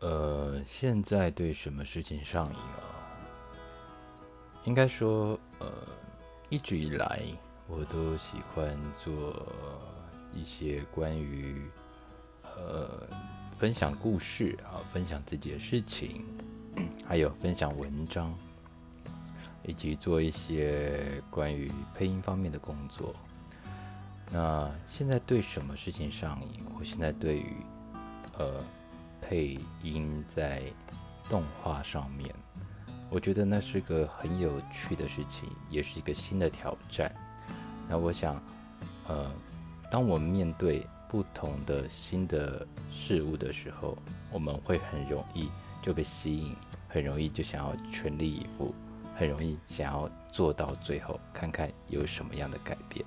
呃，现在对什么事情上瘾啊？应该说，呃，一直以来我都喜欢做一些关于呃分享故事啊，分享自己的事情，还有分享文章，以及做一些关于配音方面的工作。那现在对什么事情上瘾？我现在对于呃。配音在动画上面，我觉得那是个很有趣的事情，也是一个新的挑战。那我想，呃，当我们面对不同的新的事物的时候，我们会很容易就被吸引，很容易就想要全力以赴，很容易想要做到最后，看看有什么样的改变。